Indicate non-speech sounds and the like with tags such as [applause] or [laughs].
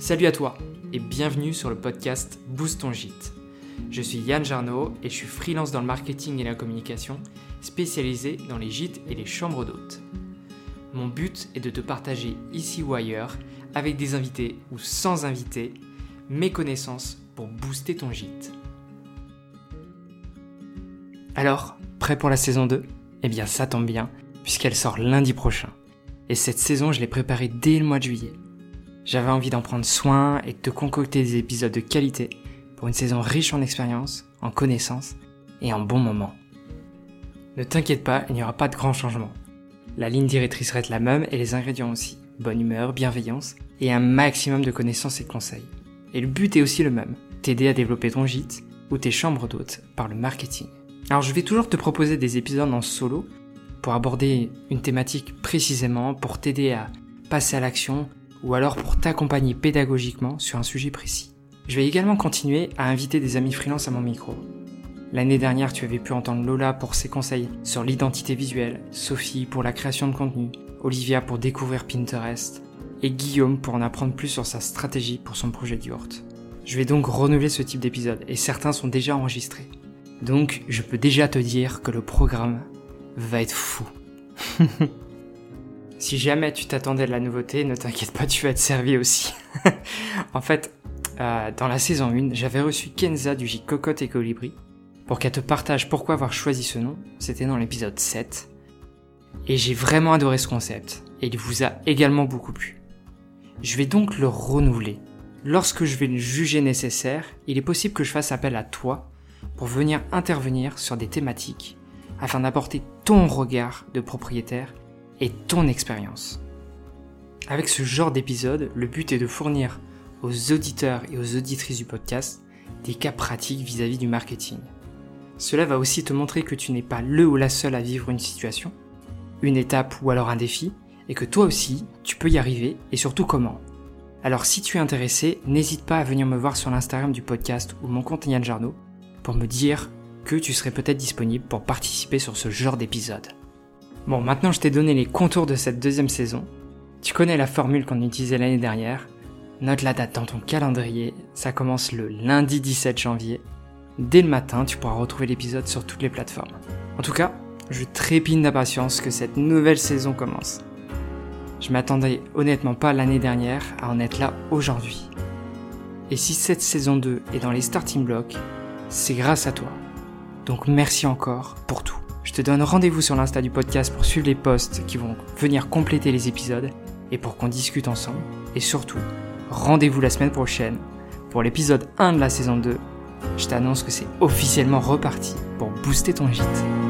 Salut à toi et bienvenue sur le podcast Boost ton gîte. Je suis Yann Jarno et je suis freelance dans le marketing et la communication, spécialisé dans les gîtes et les chambres d'hôtes. Mon but est de te partager ici ou ailleurs, avec des invités ou sans invités, mes connaissances pour booster ton gîte. Alors, prêt pour la saison 2 Eh bien ça tombe bien, puisqu'elle sort lundi prochain. Et cette saison, je l'ai préparée dès le mois de juillet. J'avais envie d'en prendre soin et de te concocter des épisodes de qualité pour une saison riche en expériences, en connaissances et en bons moments. Ne t'inquiète pas, il n'y aura pas de grands changements. La ligne directrice reste la même et les ingrédients aussi. Bonne humeur, bienveillance et un maximum de connaissances et de conseils. Et le but est aussi le même, t'aider à développer ton gîte ou tes chambres d'hôtes par le marketing. Alors je vais toujours te proposer des épisodes en solo pour aborder une thématique précisément, pour t'aider à passer à l'action ou alors pour t'accompagner pédagogiquement sur un sujet précis. Je vais également continuer à inviter des amis freelance à mon micro. L'année dernière, tu avais pu entendre Lola pour ses conseils sur l'identité visuelle, Sophie pour la création de contenu, Olivia pour découvrir Pinterest, et Guillaume pour en apprendre plus sur sa stratégie pour son projet du Hort. Je vais donc renouveler ce type d'épisode et certains sont déjà enregistrés. Donc, je peux déjà te dire que le programme va être fou. [laughs] Si jamais tu t'attendais de la nouveauté, ne t'inquiète pas, tu vas être servi aussi. [laughs] en fait, euh, dans la saison 1, j'avais reçu Kenza du J Cocotte et Colibri pour qu'elle te partage pourquoi avoir choisi ce nom. C'était dans l'épisode 7. Et j'ai vraiment adoré ce concept. Et il vous a également beaucoup plu. Je vais donc le renouveler. Lorsque je vais le juger nécessaire, il est possible que je fasse appel à toi pour venir intervenir sur des thématiques afin d'apporter ton regard de propriétaire et ton expérience. Avec ce genre d'épisode, le but est de fournir aux auditeurs et aux auditrices du podcast des cas pratiques vis-à-vis du marketing. Cela va aussi te montrer que tu n'es pas le ou la seule à vivre une situation, une étape ou alors un défi, et que toi aussi, tu peux y arriver et surtout comment. Alors si tu es intéressé, n'hésite pas à venir me voir sur l'Instagram du podcast ou mon compte Yann Jarno pour me dire que tu serais peut-être disponible pour participer sur ce genre d'épisode. Bon, maintenant je t'ai donné les contours de cette deuxième saison. Tu connais la formule qu'on utilisait l'année dernière. Note la date dans ton calendrier. Ça commence le lundi 17 janvier. Dès le matin, tu pourras retrouver l'épisode sur toutes les plateformes. En tout cas, je trépine d'impatience que cette nouvelle saison commence. Je m'attendais honnêtement pas l'année dernière à en être là aujourd'hui. Et si cette saison 2 est dans les starting blocks, c'est grâce à toi. Donc merci encore pour tout. Je te donne rendez-vous sur l'Insta du podcast pour suivre les posts qui vont venir compléter les épisodes et pour qu'on discute ensemble. Et surtout, rendez-vous la semaine prochaine pour l'épisode 1 de la saison 2. Je t'annonce que c'est officiellement reparti pour booster ton gîte.